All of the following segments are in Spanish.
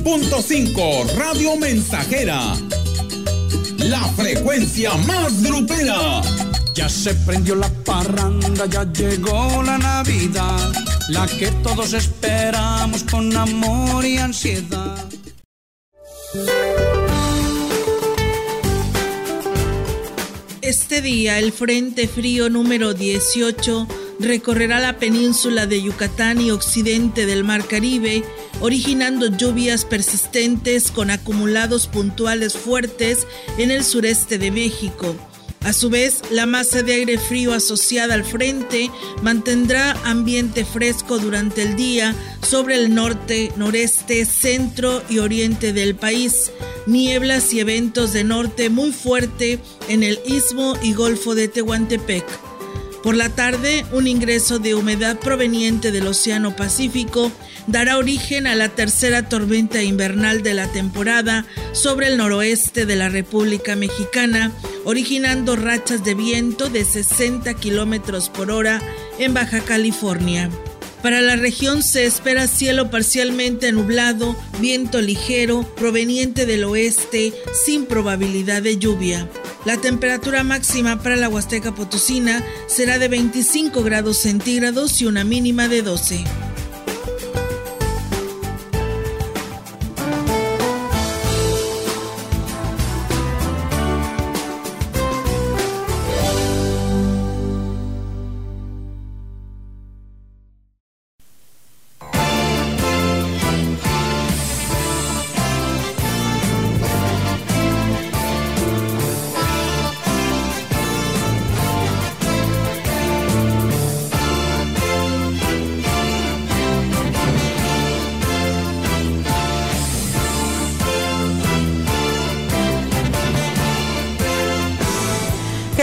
100.5 Radio Mensajera. La frecuencia más grupera. Ya se prendió la parranda, ya llegó la Navidad, la que todos esperamos con amor y ansiedad. Este día el Frente Frío número 18 recorrerá la península de Yucatán y occidente del Mar Caribe, originando lluvias persistentes con acumulados puntuales fuertes en el sureste de México. A su vez, la masa de aire frío asociada al frente mantendrá ambiente fresco durante el día sobre el norte, noreste, centro y oriente del país. Nieblas y eventos de norte muy fuerte en el istmo y golfo de Tehuantepec. Por la tarde, un ingreso de humedad proveniente del Océano Pacífico dará origen a la tercera tormenta invernal de la temporada sobre el noroeste de la República Mexicana, originando rachas de viento de 60 kilómetros por hora en Baja California. Para la región se espera cielo parcialmente nublado, viento ligero proveniente del oeste sin probabilidad de lluvia. La temperatura máxima para la Huasteca Potosina será de 25 grados centígrados y una mínima de 12.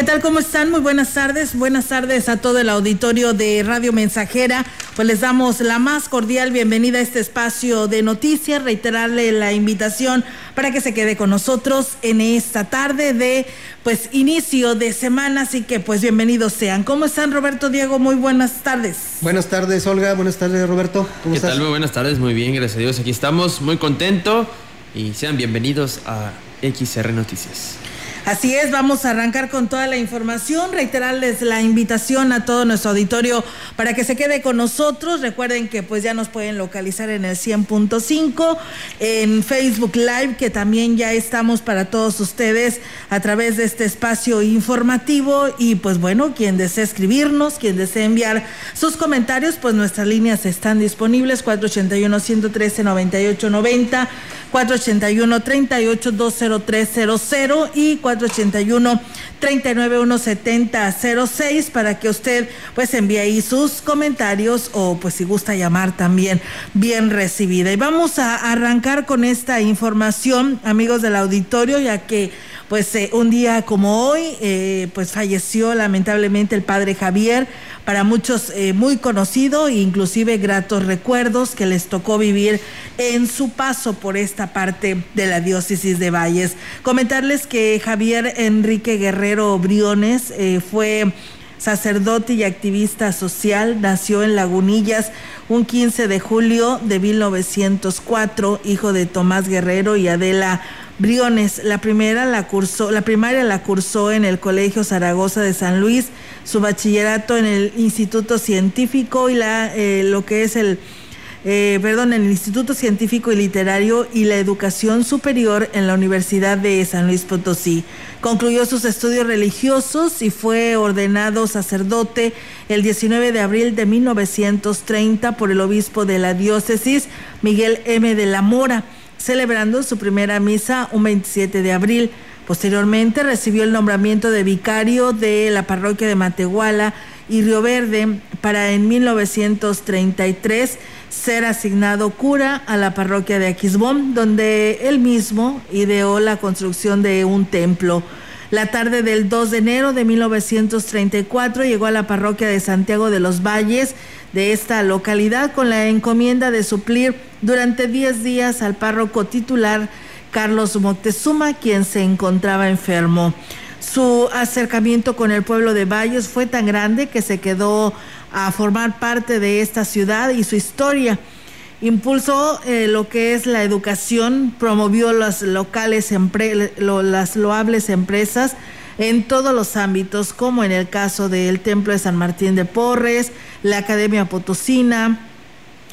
Tal? ¿Cómo están? Muy buenas tardes. Buenas tardes a todo el auditorio de Radio Mensajera. Pues les damos la más cordial bienvenida a este espacio de noticias. Reiterarle la invitación para que se quede con nosotros en esta tarde de pues inicio de semana. Así que pues bienvenidos sean. ¿Cómo están Roberto Diego? Muy buenas tardes. Buenas tardes Olga. Buenas tardes Roberto. ¿Cómo ¿Qué tal? Muy buenas tardes. Muy bien, gracias a Dios. Aquí estamos muy contento y sean bienvenidos a XR Noticias. Así es, vamos a arrancar con toda la información, reiterarles la invitación a todo nuestro auditorio para que se quede con nosotros. Recuerden que pues ya nos pueden localizar en el 100.5, en Facebook Live, que también ya estamos para todos ustedes a través de este espacio informativo. Y pues bueno, quien desee escribirnos, quien desee enviar sus comentarios, pues nuestras líneas están disponibles, 481-113-9890. 481-38-20300 y 481-391-7006 para que usted pues envíe ahí sus comentarios o pues si gusta llamar también bien recibida. Y vamos a arrancar con esta información, amigos del auditorio, ya que pues eh, un día como hoy, eh, pues falleció lamentablemente el padre Javier, para muchos eh, muy conocido e inclusive gratos recuerdos que les tocó vivir en su paso por esta parte de la diócesis de Valles. Comentarles que Javier Enrique Guerrero Briones fue sacerdote y activista social, nació en Lagunillas un 15 de julio de 1904, hijo de Tomás Guerrero y Adela Briones. La primera la cursó, la primaria la cursó en el Colegio Zaragoza de San Luis, su bachillerato en el Instituto Científico y la eh, lo que es el eh, perdón, en el Instituto Científico y Literario y la Educación Superior en la Universidad de San Luis Potosí. Concluyó sus estudios religiosos y fue ordenado sacerdote el 19 de abril de 1930 por el obispo de la diócesis, Miguel M. de la Mora celebrando su primera misa un 27 de abril. Posteriormente recibió el nombramiento de vicario de la parroquia de Matehuala y Río Verde para en 1933 ser asignado cura a la parroquia de Aquisbón, donde él mismo ideó la construcción de un templo. La tarde del 2 de enero de 1934 llegó a la parroquia de Santiago de los Valles de esta localidad con la encomienda de suplir durante 10 días al párroco titular Carlos Moctezuma, quien se encontraba enfermo. Su acercamiento con el pueblo de Valles fue tan grande que se quedó a formar parte de esta ciudad y su historia. impulsó eh, lo que es la educación, promovió las locales, las loables empresas en todos los ámbitos, como en el caso del Templo de San Martín de Porres, la Academia Potosina,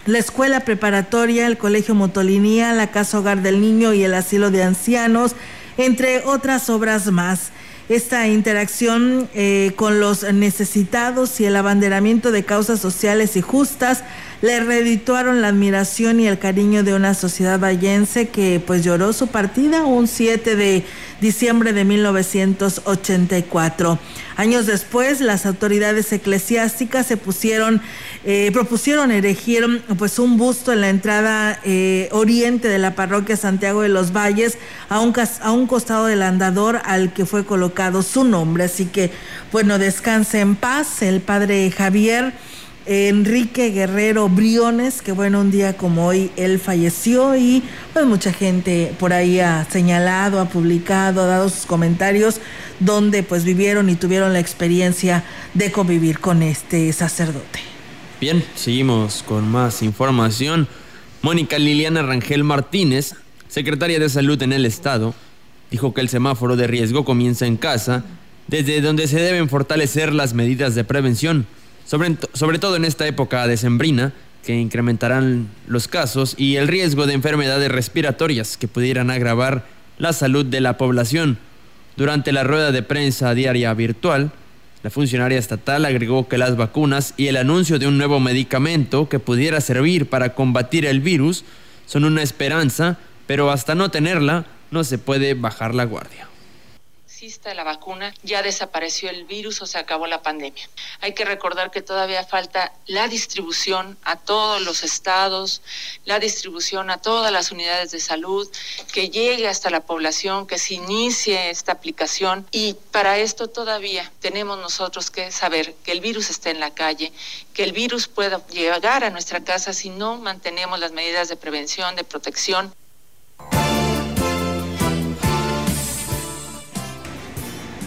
la Escuela Preparatoria, el Colegio Motolinía, la Casa Hogar del Niño y el Asilo de Ancianos, entre otras obras más. Esta interacción eh, con los necesitados y el abanderamiento de causas sociales y justas le reedituaron la admiración y el cariño de una sociedad vallense que pues lloró su partida un 7 de diciembre de 1984. Años después, las autoridades eclesiásticas se pusieron, eh, propusieron erigir pues un busto en la entrada eh, oriente de la parroquia Santiago de los Valles, a un, a un costado del andador al que fue colocado su nombre. Así que, bueno, descanse en paz el padre Javier. Enrique Guerrero Briones, que bueno, un día como hoy él falleció y pues mucha gente por ahí ha señalado, ha publicado, ha dado sus comentarios donde pues vivieron y tuvieron la experiencia de convivir con este sacerdote. Bien, seguimos con más información. Mónica Liliana Rangel Martínez, secretaria de Salud en el Estado, dijo que el semáforo de riesgo comienza en casa, desde donde se deben fortalecer las medidas de prevención sobre, todo en esta época decembrina, que incrementarán los casos y el riesgo de enfermedades respiratorias que pudieran agravar la salud de la población. Durante la rueda de prensa diaria virtual, la funcionaria estatal agregó que las vacunas y el anuncio de un nuevo medicamento que pudiera servir para combatir el virus son una esperanza, pero hasta no tenerla no se puede bajar la guardia exista la vacuna, ya desapareció el virus o se acabó la pandemia. Hay que recordar que todavía falta la distribución a todos los estados, la distribución a todas las unidades de salud, que llegue hasta la población, que se inicie esta aplicación y para esto todavía tenemos nosotros que saber que el virus está en la calle, que el virus pueda llegar a nuestra casa si no mantenemos las medidas de prevención, de protección.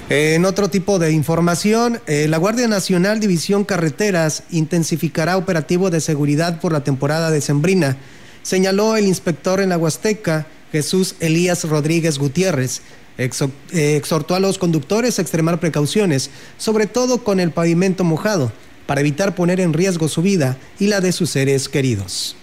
En otro tipo de información, eh, la Guardia Nacional División Carreteras intensificará operativo de seguridad por la temporada decembrina, señaló el inspector en la Huasteca, Jesús Elías Rodríguez Gutiérrez. Eh, exhortó a los conductores a extremar precauciones, sobre todo con el pavimento mojado, para evitar poner en riesgo su vida y la de sus seres queridos.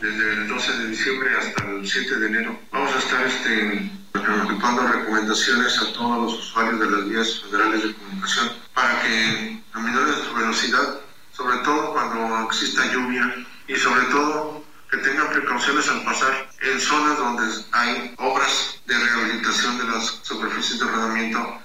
Desde el 12 de diciembre hasta el 7 de enero vamos a estar este, efectuando recomendaciones a todos los usuarios de las vías federales de comunicación para que aminoren su velocidad, sobre todo cuando exista lluvia y sobre todo que tengan precauciones al pasar en zonas donde hay obras de rehabilitación de las superficies de rodamiento.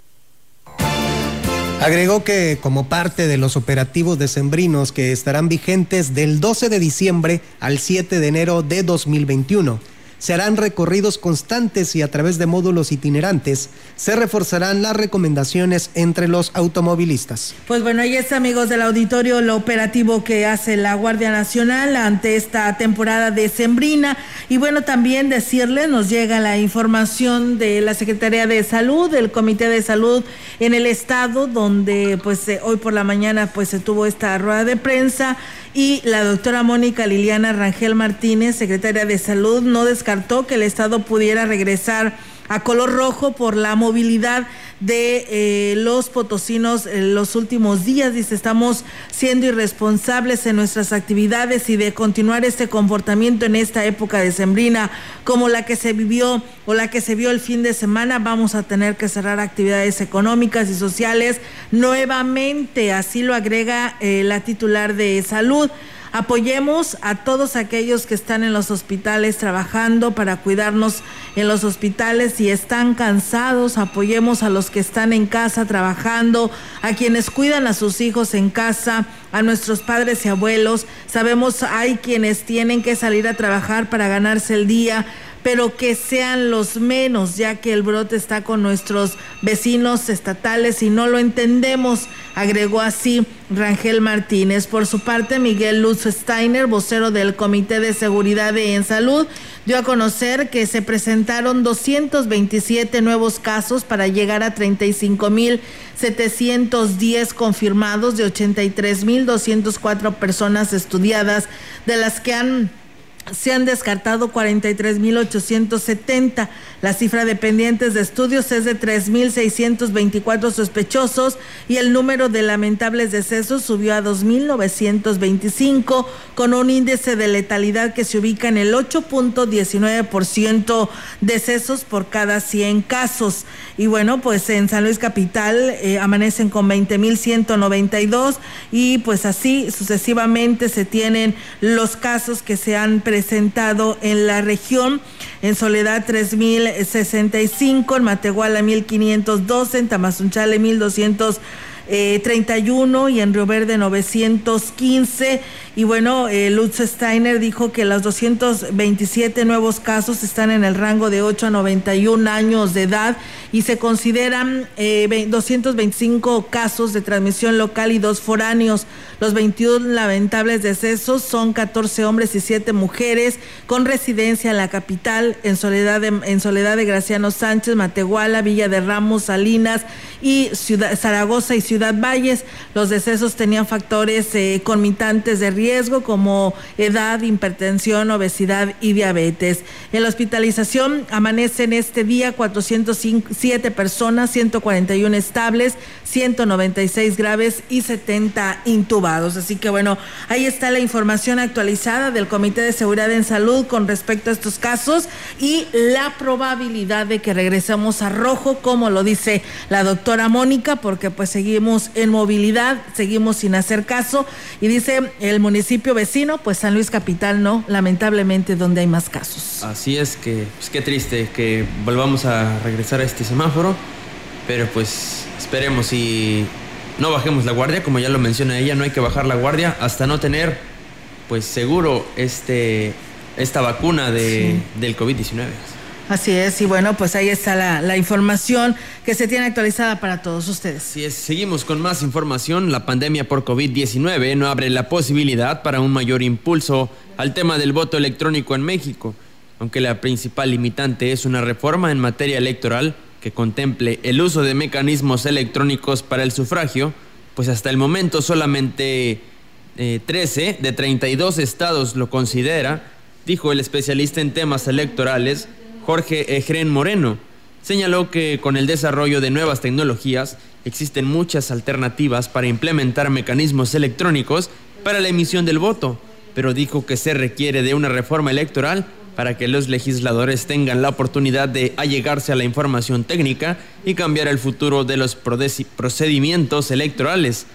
Agregó que como parte de los operativos decembrinos que estarán vigentes del 12 de diciembre al 7 de enero de 2021, se harán recorridos constantes y a través de módulos itinerantes se reforzarán las recomendaciones entre los automovilistas. Pues bueno, ahí está amigos del auditorio lo operativo que hace la Guardia Nacional ante esta temporada de Sembrina y bueno, también decirle, nos llega la información de la Secretaría de Salud, del Comité de Salud en el estado donde pues eh, hoy por la mañana pues se tuvo esta rueda de prensa y la doctora Mónica Liliana Rangel Martínez, secretaria de Salud, no descartó que el Estado pudiera regresar a color rojo por la movilidad de eh, los potosinos en los últimos días. Dice, estamos siendo irresponsables en nuestras actividades y de continuar este comportamiento en esta época de sembrina como la que se vivió o la que se vio el fin de semana, vamos a tener que cerrar actividades económicas y sociales nuevamente. Así lo agrega eh, la titular de salud. Apoyemos a todos aquellos que están en los hospitales trabajando para cuidarnos en los hospitales y están cansados. Apoyemos a los que están en casa trabajando, a quienes cuidan a sus hijos en casa, a nuestros padres y abuelos. Sabemos hay quienes tienen que salir a trabajar para ganarse el día pero que sean los menos, ya que el brote está con nuestros vecinos estatales y no lo entendemos, agregó así Rangel Martínez. Por su parte, Miguel Luz Steiner, vocero del Comité de Seguridad en Salud, dio a conocer que se presentaron 227 nuevos casos para llegar a 35.710 confirmados de 83.204 personas estudiadas, de las que han se han descartado 43.870. La cifra de pendientes de estudios es de 3.624 sospechosos y el número de lamentables decesos subió a 2.925 con un índice de letalidad que se ubica en el 8.19% decesos por cada 100 casos. Y bueno, pues en San Luis Capital eh, amanecen con 20.192 y pues así sucesivamente se tienen los casos que se han presentado en la región. En Soledad 3065, en Matehuala 1512, en Tamazunchale 1200 eh, 31 y en Río Verde 915. Y bueno, eh, Lutz Steiner dijo que los 227 nuevos casos están en el rango de 8 a 91 años de edad y se consideran eh, 225 casos de transmisión local y dos foráneos. Los 21 lamentables decesos son 14 hombres y 7 mujeres con residencia en la capital, en Soledad de, en Soledad de Graciano Sánchez, Matehuala, Villa de Ramos, Salinas y Ciudad, Zaragoza y Ciudad Valles. Los decesos tenían factores eh, de riesgo como edad, hipertensión, obesidad y diabetes. En la hospitalización amanecen este día 407 personas, 141 estables, 196 graves y 70 intubados. Así que bueno, ahí está la información actualizada del Comité de Seguridad en Salud con respecto a estos casos y la probabilidad de que regresemos a rojo, como lo dice la doctora Mónica, porque pues seguimos en movilidad, seguimos sin hacer caso y dice el municipio vecino, pues San Luis Capital no, lamentablemente donde hay más casos. Así es que, pues qué triste que volvamos a regresar a este semáforo, pero pues esperemos y no bajemos la guardia, como ya lo menciona ella, no hay que bajar la guardia hasta no tener pues seguro este esta vacuna de, del COVID-19. Así es, y bueno, pues ahí está la, información que se tiene actualizada para todos ustedes. Seguimos con más información. La pandemia por COVID-19 no abre la posibilidad para un mayor impulso al tema del voto electrónico en México, aunque la principal limitante es una reforma en materia electoral que contemple el uso de mecanismos electrónicos para el sufragio, pues hasta el momento solamente eh, 13 de 32 estados lo considera, dijo el especialista en temas electorales Jorge Ejren Moreno. Señaló que con el desarrollo de nuevas tecnologías existen muchas alternativas para implementar mecanismos electrónicos para la emisión del voto, pero dijo que se requiere de una reforma electoral para que los legisladores tengan la oportunidad de allegarse a la información técnica y cambiar el futuro de los procedimientos electorales.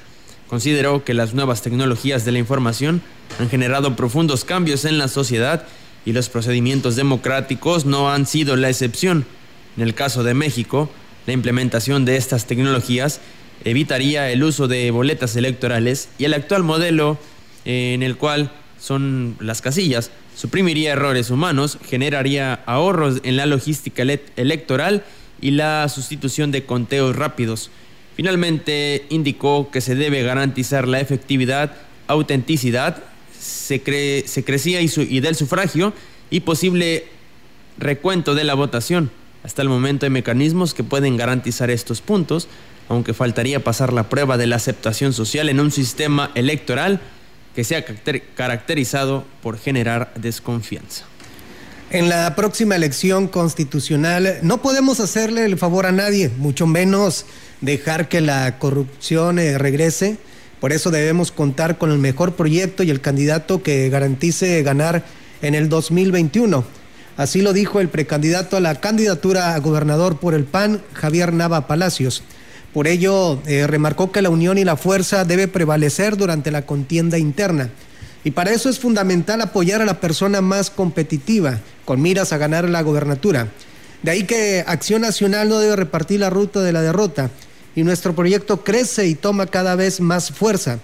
Consideró que las nuevas tecnologías de la información han generado profundos cambios en la sociedad y los procedimientos democráticos no han sido la excepción. En el caso de México, la implementación de estas tecnologías evitaría el uso de boletas electorales y el actual modelo en el cual son las casillas suprimiría errores humanos, generaría ahorros en la logística electoral y la sustitución de conteos rápidos. Finalmente, indicó que se debe garantizar la efectividad, autenticidad, secrecía y, su, y del sufragio y posible recuento de la votación. Hasta el momento hay mecanismos que pueden garantizar estos puntos, aunque faltaría pasar la prueba de la aceptación social en un sistema electoral que sea caracterizado por generar desconfianza. En la próxima elección constitucional no podemos hacerle el favor a nadie, mucho menos dejar que la corrupción eh, regrese. Por eso debemos contar con el mejor proyecto y el candidato que garantice ganar en el 2021. Así lo dijo el precandidato a la candidatura a gobernador por el PAN, Javier Nava Palacios. Por ello, eh, remarcó que la unión y la fuerza debe prevalecer durante la contienda interna. Y para eso es fundamental apoyar a la persona más competitiva, con miras a ganar la gobernatura. De ahí que Acción Nacional no debe repartir la ruta de la derrota. Y nuestro proyecto crece y toma cada vez más fuerza.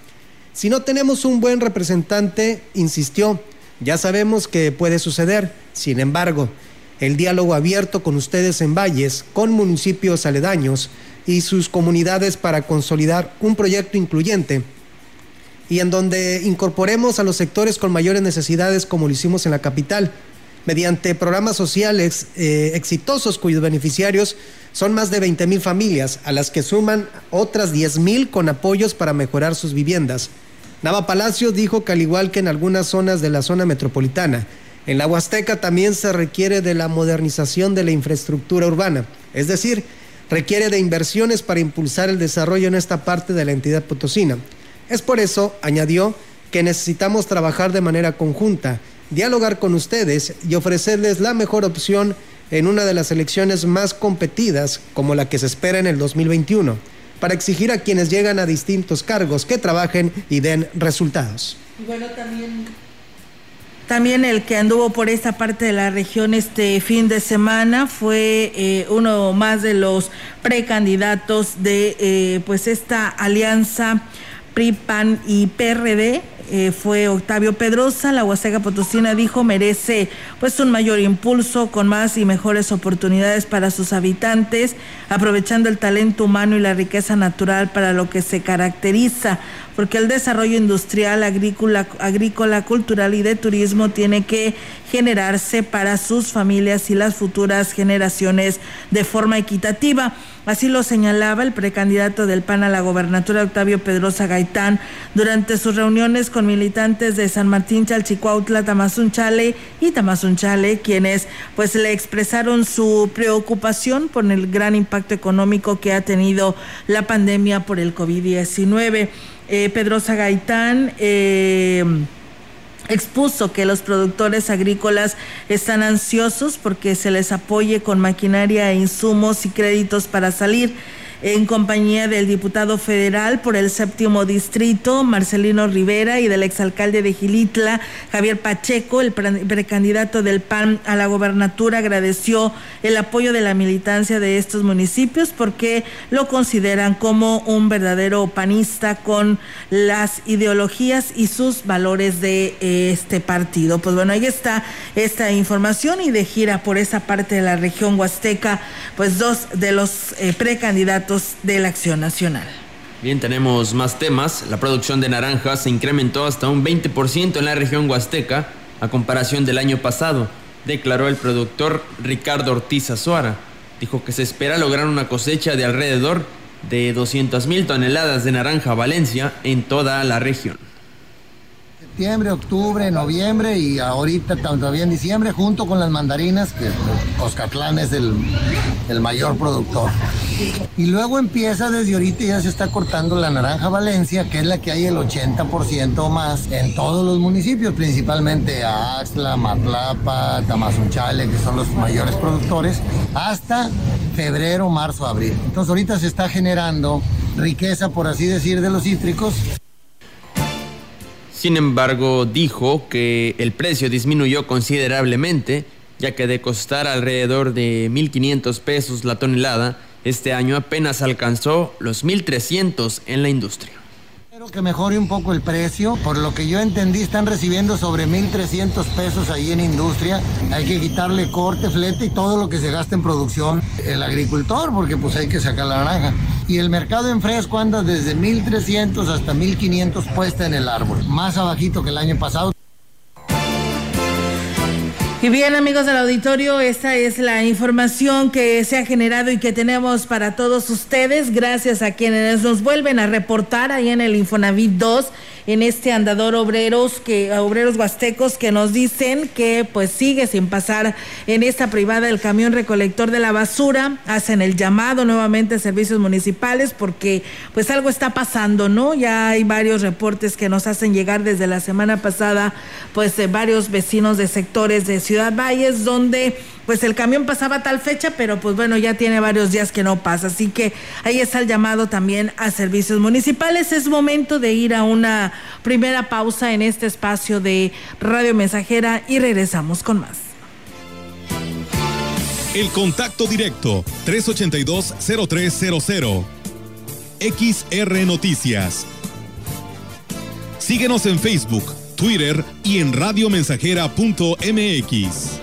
Si no tenemos un buen representante, insistió, ya sabemos que puede suceder. Sin embargo, el diálogo abierto con ustedes en Valles, con municipios aledaños y sus comunidades para consolidar un proyecto incluyente y en donde incorporemos a los sectores con mayores necesidades como lo hicimos en la capital, mediante programas sociales eh, exitosos cuyos beneficiarios son más de 20 mil familias, a las que suman otras 10 mil con apoyos para mejorar sus viviendas. Nava Palacios dijo que al igual que en algunas zonas de la zona metropolitana, en la Huasteca también se requiere de la modernización de la infraestructura urbana, es decir, requiere de inversiones para impulsar el desarrollo en esta parte de la entidad potosina. Es por eso, añadió, que necesitamos trabajar de manera conjunta, dialogar con ustedes y ofrecerles la mejor opción en una de las elecciones más competidas como la que se espera en el 2021, para exigir a quienes llegan a distintos cargos que trabajen y den resultados. Bueno, también también el que anduvo por esta parte de la región este fin de semana fue eh, uno más de los precandidatos de eh, pues esta alianza PRI, PAN y PRD eh, fue Octavio Pedrosa. La Huasteca Potosina dijo merece pues un mayor impulso con más y mejores oportunidades para sus habitantes, aprovechando el talento humano y la riqueza natural para lo que se caracteriza porque el desarrollo industrial, agrícola, cultural y de turismo tiene que generarse para sus familias y las futuras generaciones de forma equitativa. Así lo señalaba el precandidato del PAN a la gobernatura, Octavio Pedrosa Gaitán, durante sus reuniones con militantes de San Martín, Chalchicuautla, Tamazunchale y Tamazunchale, quienes pues le expresaron su preocupación por el gran impacto económico que ha tenido la pandemia por el COVID-19 eh, Pedrosa Gaitán. Eh, expuso que los productores agrícolas están ansiosos porque se les apoye con maquinaria insumos y créditos para salir en compañía del diputado federal por el séptimo distrito, Marcelino Rivera, y del exalcalde de Gilitla, Javier Pacheco, el precandidato del PAN a la gobernatura, agradeció el apoyo de la militancia de estos municipios porque lo consideran como un verdadero panista con las ideologías y sus valores de este partido. Pues bueno, ahí está esta información y de gira por esa parte de la región huasteca, pues dos de los eh, precandidatos de la Acción Nacional. Bien, tenemos más temas. La producción de naranjas se incrementó hasta un 20% en la región huasteca a comparación del año pasado, declaró el productor Ricardo Ortiz Azuara. Dijo que se espera lograr una cosecha de alrededor de 200 mil toneladas de naranja Valencia en toda la región septiembre, octubre, noviembre y ahorita todavía en diciembre, junto con las mandarinas, que Oscatlán es el, el, mayor productor. Y luego empieza desde ahorita ya se está cortando la naranja Valencia, que es la que hay el 80% más en todos los municipios, principalmente Axla, Matlapa, Tamazunchale, que son los mayores productores, hasta febrero, marzo, abril. Entonces ahorita se está generando riqueza, por así decir, de los cítricos. Sin embargo, dijo que el precio disminuyó considerablemente, ya que de costar alrededor de 1.500 pesos la tonelada, este año apenas alcanzó los 1.300 en la industria. Que mejore un poco el precio. Por lo que yo entendí, están recibiendo sobre 1.300 pesos ahí en industria. Hay que quitarle corte, flete y todo lo que se gasta en producción el agricultor, porque pues hay que sacar la naranja. Y el mercado en fresco anda desde 1.300 hasta 1.500 puesta en el árbol. Más abajito que el año pasado. Y bien, amigos del auditorio, esta es la información que se ha generado y que tenemos para todos ustedes. Gracias a quienes nos vuelven a reportar ahí en el Infonavit 2 en este andador obreros que obreros huastecos que nos dicen que pues sigue sin pasar en esta privada el camión recolector de la basura, hacen el llamado nuevamente a servicios municipales porque pues algo está pasando, ¿no? Ya hay varios reportes que nos hacen llegar desde la semana pasada pues de varios vecinos de sectores de Ciudad Valles donde pues el camión pasaba tal fecha, pero pues bueno, ya tiene varios días que no pasa. Así que ahí está el llamado también a servicios municipales. Es momento de ir a una primera pausa en este espacio de Radio Mensajera y regresamos con más. El contacto directo 382-0300. XR Noticias. Síguenos en Facebook, Twitter y en radiomensajera.mx.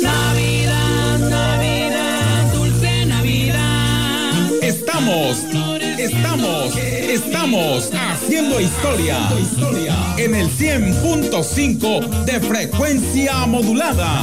Navidad, Navidad, dulce Navidad. Estamos, estamos, estamos haciendo historia en el 100.5 de frecuencia modulada.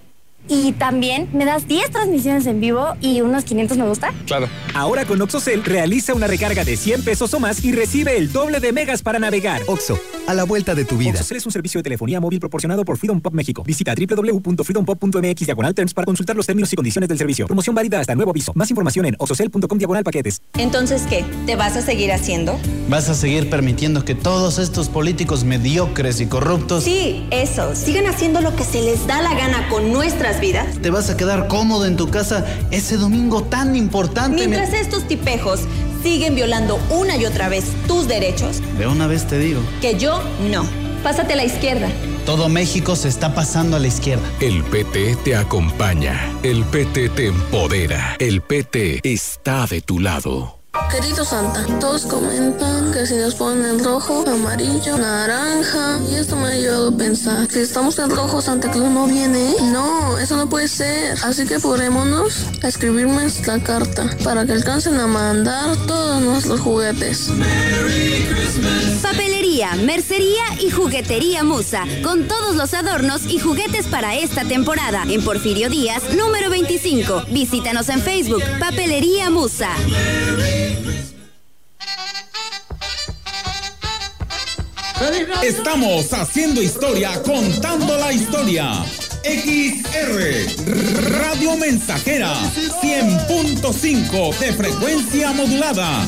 Y también me das 10 transmisiones en vivo y unos 500 me gusta. Claro. Ahora con OxoCell realiza una recarga de 100 pesos o más y recibe el doble de megas para navegar. Oxo, a la vuelta de tu vida. OxoCell es un servicio de telefonía móvil proporcionado por Freedom Pop México. Visita www.freedompop.mx diagonal terms para consultar los términos y condiciones del servicio. Promoción válida hasta nuevo aviso. Más información en oxocell.com diagonal paquetes. Entonces, ¿qué? ¿Te vas a seguir haciendo? ¿Vas a seguir permitiendo que todos estos políticos mediocres y corruptos... Sí, eso. Sigan haciendo lo que se les da la gana con nuestras vidas. ¿Te vas a quedar cómodo en tu casa ese domingo tan importante? Mientras estos tipejos siguen violando una y otra vez tus derechos. De una vez te digo. Que yo no. Pásate a la izquierda. Todo México se está pasando a la izquierda. El PT te acompaña. El PT te empodera. El PT está de tu lado. Querido Santa, todos comentan que si nos ponen rojo, amarillo, naranja, y esto me ha llevado a pensar, si estamos en rojo, Santa Claus no viene. No, eso no puede ser. Así que apurémonos a escribirme esta carta para que alcancen a mandar todos nuestros juguetes. Mercería y juguetería Musa, con todos los adornos y juguetes para esta temporada. En Porfirio Díaz, número 25. Visítanos en Facebook, Papelería Musa. Estamos haciendo historia, contando la historia. XR Radio Mensajera 100.5 de frecuencia modulada.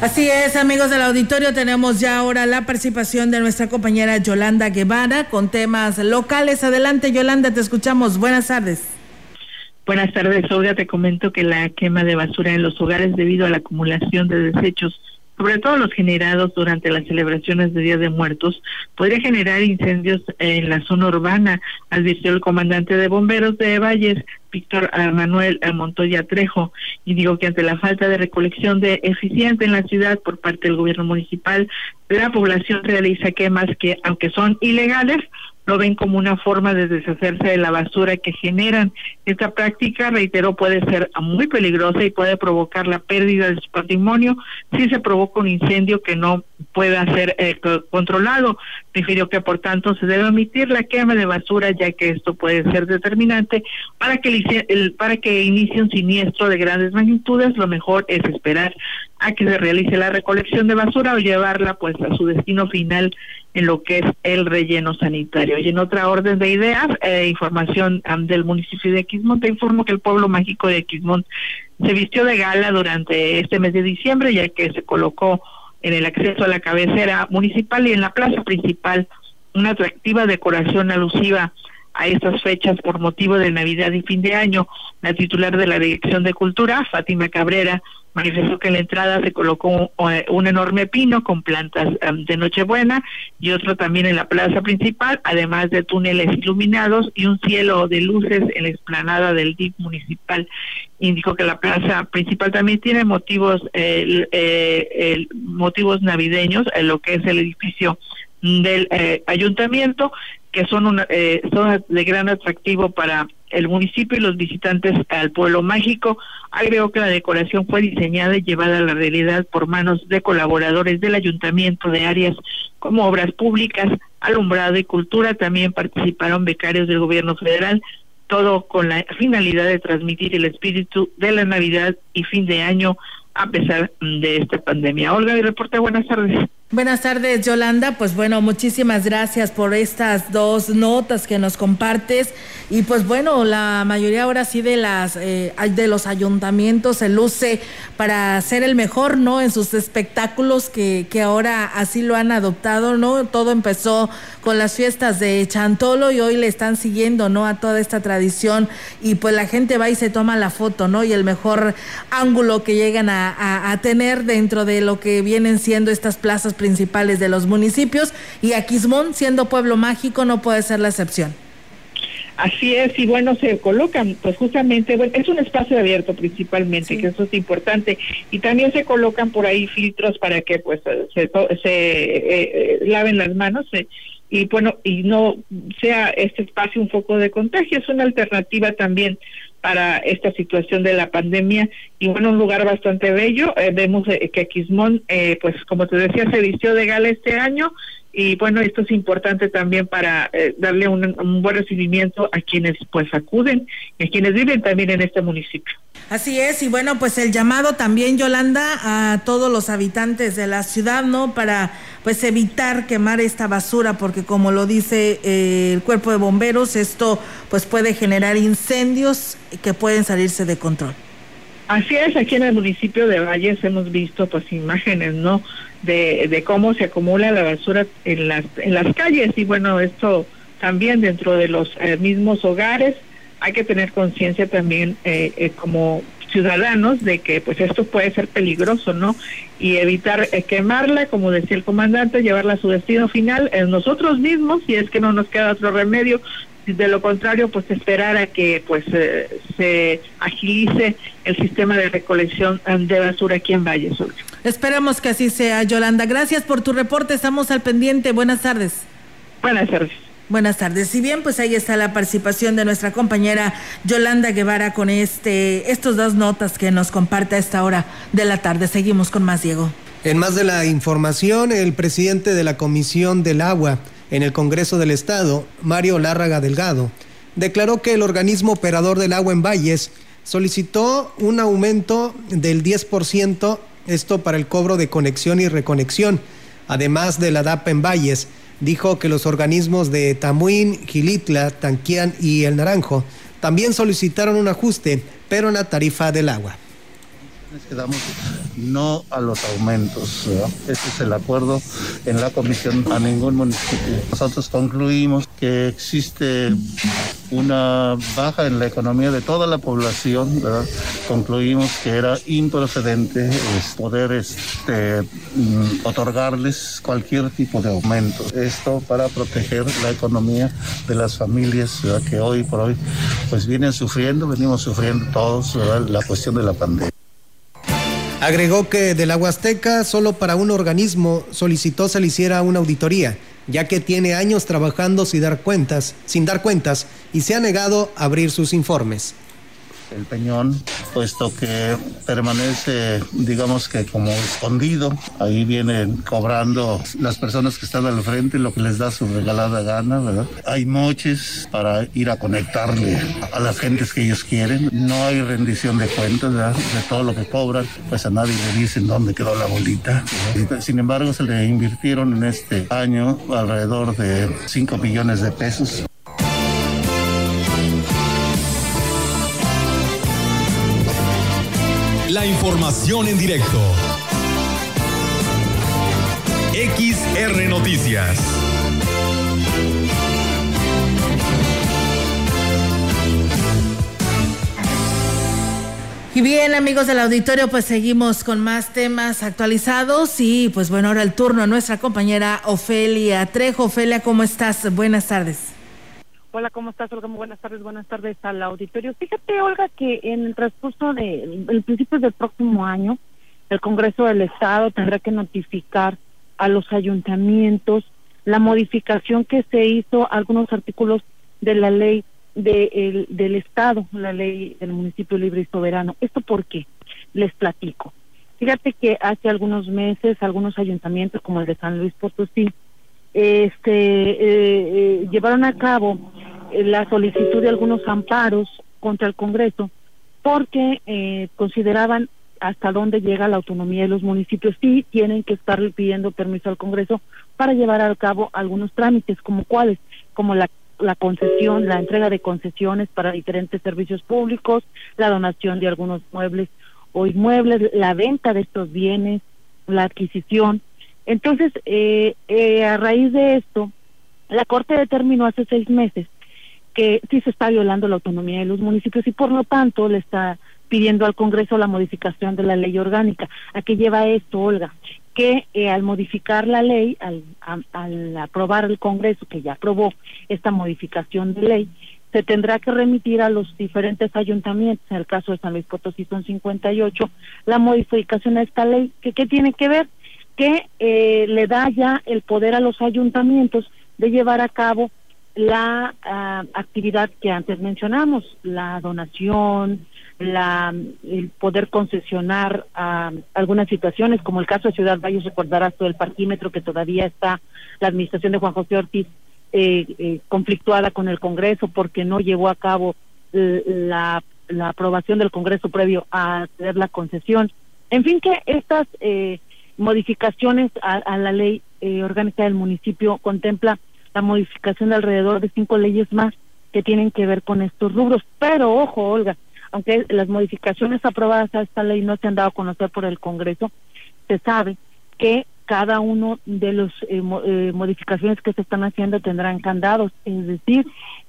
Así es, amigos del auditorio, tenemos ya ahora la participación de nuestra compañera Yolanda Guevara con temas locales. Adelante, Yolanda, te escuchamos. Buenas tardes. Buenas tardes, Olga. Te comento que la quema de basura en los hogares debido a la acumulación de desechos sobre todo los generados durante las celebraciones de Día de Muertos, podría generar incendios en la zona urbana, advirtió el comandante de bomberos de Valles, Víctor Manuel Montoya Trejo, y digo que ante la falta de recolección de eficiente en la ciudad por parte del gobierno municipal, la población realiza quemas que, aunque son ilegales, lo ven como una forma de deshacerse de la basura que generan. Esta práctica, reitero, puede ser muy peligrosa y puede provocar la pérdida de su patrimonio si se provoca un incendio que no pueda ser eh, controlado. Refirió que por tanto se debe omitir la quema de basura ya que esto puede ser determinante para que el, para que inicie un siniestro de grandes magnitudes. Lo mejor es esperar a que se realice la recolección de basura o llevarla pues a su destino final en lo que es el relleno sanitario. Y en otra orden de ideas, eh, información del municipio de Quismont, te informo que el pueblo mágico de Quismont se vistió de gala durante este mes de diciembre, ya que se colocó en el acceso a la cabecera municipal y en la plaza principal una atractiva decoración alusiva a estas fechas por motivo de Navidad y fin de año. La titular de la Dirección de Cultura, Fátima Cabrera, manifestó que en la entrada se colocó eh, un enorme pino con plantas em, de Nochebuena y otro también en la plaza principal, además de túneles iluminados y un cielo de luces en la explanada del DIP municipal. Indicó que la plaza principal también tiene motivos eh, motivos navideños en lo que es el edificio del eh, ayuntamiento, que son una, eh, de gran atractivo para el municipio y los visitantes al pueblo mágico. Agregó que la decoración fue diseñada y llevada a la realidad por manos de colaboradores del ayuntamiento de áreas como obras públicas, alumbrado y cultura. También participaron becarios del gobierno federal, todo con la finalidad de transmitir el espíritu de la Navidad y fin de año a pesar de esta pandemia. Olga, mi reporte, buenas tardes. Buenas tardes, Yolanda. Pues bueno, muchísimas gracias por estas dos notas que nos compartes. Y pues bueno, la mayoría ahora sí de las eh, de los ayuntamientos se luce para ser el mejor, ¿no? En sus espectáculos que, que ahora así lo han adoptado, ¿no? Todo empezó con las fiestas de Chantolo y hoy le están siguiendo, ¿no? A toda esta tradición y pues la gente va y se toma la foto, ¿no? Y el mejor ángulo que llegan a, a tener dentro de lo que vienen siendo estas plazas principales de los municipios y Aquismón, siendo pueblo mágico, no puede ser la excepción. Así es, y bueno, se colocan, pues justamente, bueno, es un espacio abierto principalmente, que eso es importante, y también se colocan por ahí filtros para que pues se, se eh, eh, laven las manos eh, y bueno, y no sea este espacio un foco de contagio, es una alternativa también para esta situación de la pandemia y bueno, un lugar bastante bello. Eh, vemos eh, que Quismón, eh, pues como te decía, se vistió de gala este año y bueno, esto es importante también para darle un, un, buen recibimiento a quienes pues acuden y a quienes viven también en este municipio. Así es, y bueno, pues el llamado también, Yolanda, a todos los habitantes de la ciudad, ¿no? Para pues evitar quemar esta basura, porque como lo dice eh, el cuerpo de bomberos, esto pues puede generar incendios que pueden salirse de control. Así es, aquí en el municipio de Valles hemos visto pues imágenes, ¿no? De, de cómo se acumula la basura en las, en las calles y bueno, esto también dentro de los eh, mismos hogares hay que tener conciencia también eh, eh, como ciudadanos de que pues esto puede ser peligroso, ¿no? Y evitar eh, quemarla, como decía el comandante, llevarla a su destino final en nosotros mismos, si es que no nos queda otro remedio, de lo contrario, pues esperar a que pues se agilice el sistema de recolección de basura aquí en Valle Sur. Esperemos que así sea, Yolanda. Gracias por tu reporte, estamos al pendiente. Buenas tardes. Buenas tardes. Buenas tardes. Si bien, pues ahí está la participación de nuestra compañera Yolanda Guevara con este, estos dos notas que nos comparte a esta hora de la tarde. Seguimos con más, Diego. En más de la información, el presidente de la Comisión del Agua en el Congreso del Estado, Mario Lárraga Delgado, declaró que el organismo operador del agua en Valles solicitó un aumento del 10%, esto para el cobro de conexión y reconexión, además de la DAP en Valles dijo que los organismos de Tamuín, Gilitla, Tanquián y El Naranjo también solicitaron un ajuste, pero en la tarifa del agua quedamos no a los aumentos. ¿verdad? Ese es el acuerdo en la comisión a ningún municipio. Nosotros concluimos que existe una baja en la economía de toda la población. Concluimos que era improcedente poder este, mm, otorgarles cualquier tipo de aumento. Esto para proteger la economía de las familias que hoy por hoy pues vienen sufriendo, venimos sufriendo todos la cuestión de la pandemia. Agregó que del Agua Azteca solo para un organismo solicitó se le hiciera una auditoría, ya que tiene años trabajando sin dar cuentas, sin dar cuentas y se ha negado a abrir sus informes el peñón, puesto que permanece, digamos que como escondido. Ahí vienen cobrando las personas que están al frente lo que les da su regalada gana, ¿verdad? Hay moches para ir a conectarle a las gentes que ellos quieren. No hay rendición de cuentas ¿verdad? de todo lo que cobran, pues a nadie le dicen dónde quedó la bolita. Sin embargo, se le invirtieron en este año alrededor de 5 millones de pesos. Información en directo. XR Noticias. Y bien, amigos del auditorio, pues seguimos con más temas actualizados y pues bueno, ahora el turno a nuestra compañera Ofelia Trejo. Ofelia, ¿cómo estás? Buenas tardes. Hola, ¿cómo estás, Olga? Muy buenas tardes, buenas tardes al auditorio. Fíjate, Olga, que en el transcurso de, el principio del próximo año, el Congreso del Estado tendrá que notificar a los ayuntamientos la modificación que se hizo a algunos artículos de la ley de el- del Estado, la ley del municipio libre y soberano. ¿Esto por qué? Les platico. Fíjate que hace algunos meses algunos ayuntamientos como el de San Luis Potosí este eh, eh, llevaron a cabo la solicitud de algunos amparos contra el Congreso porque eh, consideraban hasta dónde llega la autonomía de los municipios sí tienen que estar pidiendo permiso al Congreso para llevar a cabo algunos trámites como cuáles como la la concesión, la entrega de concesiones para diferentes servicios públicos, la donación de algunos muebles o inmuebles, la venta de estos bienes, la adquisición. Entonces, eh, eh, a raíz de esto, la Corte determinó hace seis meses que sí se está violando la autonomía de los municipios y por lo tanto le está pidiendo al Congreso la modificación de la ley orgánica. ¿A qué lleva esto, Olga? Que eh, al modificar la ley, al, al aprobar el Congreso, que ya aprobó esta modificación de ley, se tendrá que remitir a los diferentes ayuntamientos, en el caso de San Luis Potosí son 58, la modificación a esta ley. ¿Que, ¿Qué tiene que ver? Que eh, le da ya el poder a los ayuntamientos de llevar a cabo la ah, actividad que antes mencionamos, la donación, la, el poder concesionar ah, algunas situaciones, como el caso de Ciudad Valles, recordarás todo el parquímetro que todavía está la administración de Juan José Ortiz eh, eh, conflictuada con el Congreso porque no llevó a cabo eh, la, la aprobación del Congreso previo a hacer la concesión. En fin, que estas eh, modificaciones a, a la ley eh, orgánica del municipio contempla la modificación de alrededor de cinco leyes más que tienen que ver con estos rubros. Pero ojo, Olga, aunque las modificaciones aprobadas a esta ley no se han dado a conocer por el Congreso, se sabe que cada uno de las modificaciones que se están haciendo tendrán candados, es decir,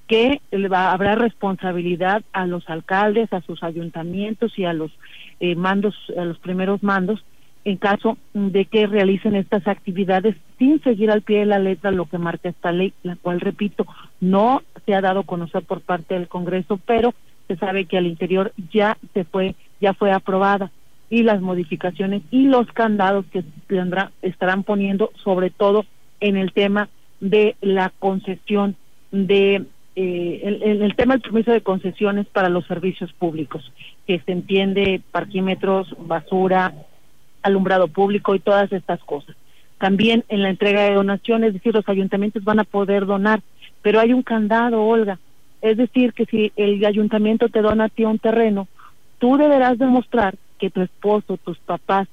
que va- habrá responsabilidad a los alcaldes, a sus ayuntamientos y a los eh, mandos, a los primeros mandos, en caso de que realicen estas actividades sin seguir al pie de la letra lo que marca esta ley, la cual, repito, no se ha dado a conocer por parte del Congreso, pero se sabe que al interior ya se fue, ya fue aprobada y las modificaciones y los candados que tendrá, estarán poniendo sobre todo en el tema de la concesión de eh, el, tema del permiso de concesiones para los servicios públicos que se entiende parquímetros basura alumbrado público y todas estas cosas. También en la entrega de donaciones es decir los ayuntamientos van a poder donar pero hay un candado Olga. Es decir que si el ayuntamiento te dona a ti un terreno tú deberás demostrar que tu esposo, tus papás,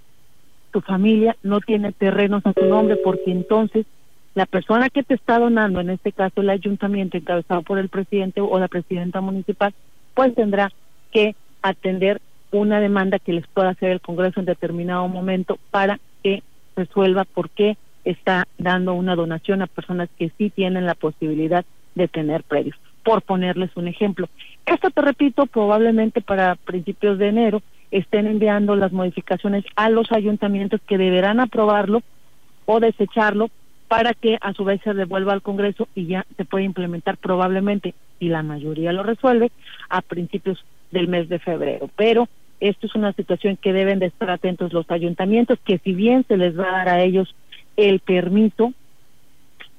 tu familia no tiene terrenos a tu nombre, porque entonces la persona que te está donando, en este caso el ayuntamiento encabezado por el presidente o la presidenta municipal, pues tendrá que atender una demanda que les pueda hacer el Congreso en determinado momento para que resuelva por qué está dando una donación a personas que sí tienen la posibilidad de tener predios, por ponerles un ejemplo. Esto te repito, probablemente para principios de enero estén enviando las modificaciones a los ayuntamientos que deberán aprobarlo o desecharlo para que a su vez se devuelva al Congreso y ya se puede implementar probablemente, si la mayoría lo resuelve, a principios del mes de febrero. Pero esto es una situación que deben de estar atentos los ayuntamientos, que si bien se les va a dar a ellos el permiso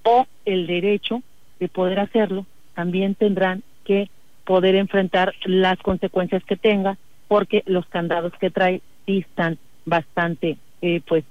o el derecho de poder hacerlo, también tendrán que poder enfrentar las consecuencias que tenga, porque los candados que trae sí están bastante, eh, pues,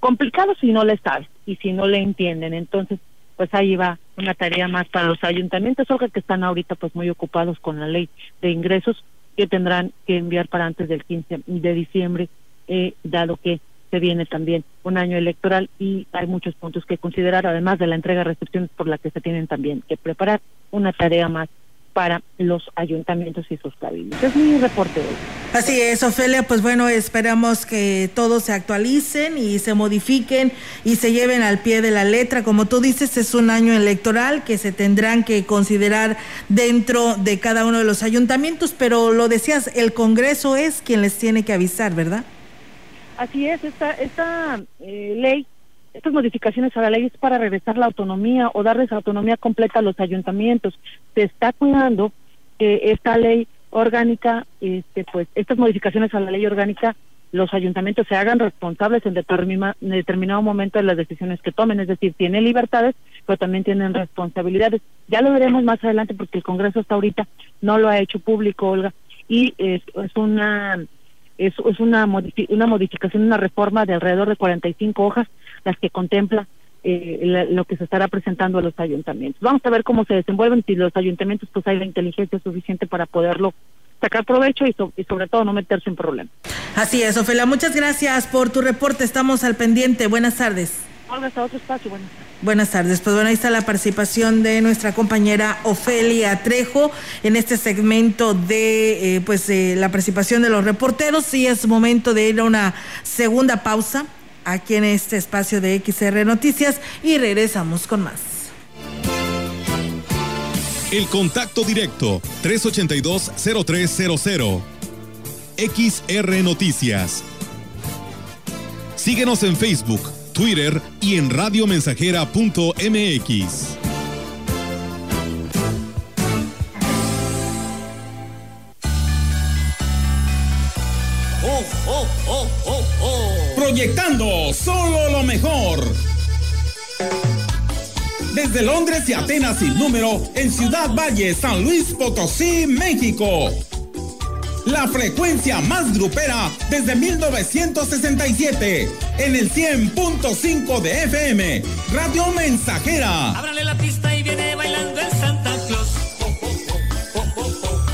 complicados si no le sabes y si no le entienden. Entonces, pues ahí va una tarea más para los ayuntamientos, Olga, que están ahorita pues muy ocupados con la ley de ingresos que tendrán que enviar para antes del 15 de diciembre, eh, dado que se viene también un año electoral y hay muchos puntos que considerar, además de la entrega de recepciones por la que se tienen también que preparar una tarea más para los ayuntamientos y sus cabildos. Es mi reporte hoy. Así es, Ofelia, pues bueno, esperamos que todos se actualicen y se modifiquen y se lleven al pie de la letra. Como tú dices, es un año electoral que se tendrán que considerar dentro de cada uno de los ayuntamientos, pero lo decías, el Congreso es quien les tiene que avisar, ¿verdad? Así es, esta, esta eh, ley, estas modificaciones a la ley es para regresar la autonomía o darles autonomía completa a los ayuntamientos. Se está cuidando que esta ley orgánica, este, pues estas modificaciones a la ley orgánica los ayuntamientos se hagan responsables en, determina, en determinado momento de las decisiones que tomen, es decir, tienen libertades, pero también tienen responsabilidades. Ya lo veremos más adelante porque el Congreso hasta ahorita no lo ha hecho público, Olga, y es, una es, es una, una modificación, una reforma de alrededor de 45 hojas, las que contempla eh, lo que se estará presentando a los ayuntamientos. Vamos a ver cómo se desenvuelven, si los ayuntamientos pues hay la inteligencia suficiente para poderlo sacar provecho y, y, sobre todo no meterse en problemas. Así es, Ofelia, muchas gracias por tu reporte, estamos al pendiente, buenas tardes. Olga, hasta otro espacio, buenas tardes. Buenas tardes, pues bueno, ahí está la participación de nuestra compañera Ofelia Trejo en este segmento de eh, pues eh, la participación de los reporteros y es momento de ir a una segunda pausa aquí en este espacio de XR Noticias y regresamos con más. El contacto directo 382-0300. XR Noticias. Síguenos en Facebook, Twitter y en radiomensajera.mx. Oh, oh, oh, oh, oh. Proyectando solo lo mejor desde Londres y Atenas sin número en Ciudad Valle, San Luis Potosí, México. La frecuencia más grupera desde 1967 en el 100.5 de FM, Radio Mensajera. Ábrale la pista y viene bailando el Santa Claus.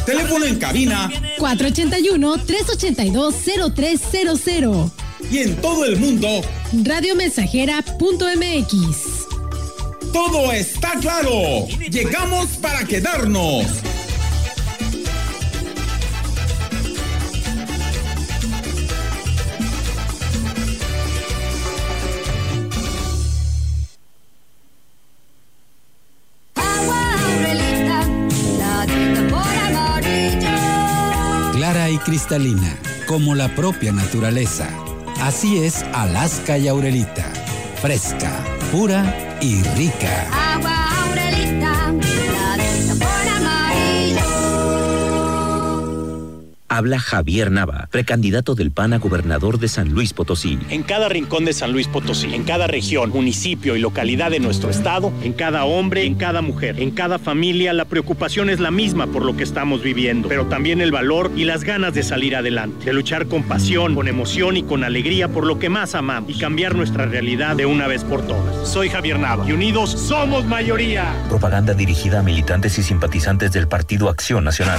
Teléfono en cabina 481-382-0300. Y en todo el mundo, radiomensajera.mx. Todo está claro. Llegamos para quedarnos. Clara y cristalina, como la propia naturaleza. Así es Alaska y Aurelita. Fresca, pura y rica. Habla Javier Nava, precandidato del PAN a gobernador de San Luis Potosí. En cada rincón de San Luis Potosí, en cada región, municipio y localidad de nuestro estado, en cada hombre, en cada mujer, en cada familia, la preocupación es la misma por lo que estamos viviendo, pero también el valor y las ganas de salir adelante, de luchar con pasión, con emoción y con alegría por lo que más amamos y cambiar nuestra realidad de una vez por todas. Soy Javier Nava y unidos somos mayoría. Propaganda dirigida a militantes y simpatizantes del Partido Acción Nacional.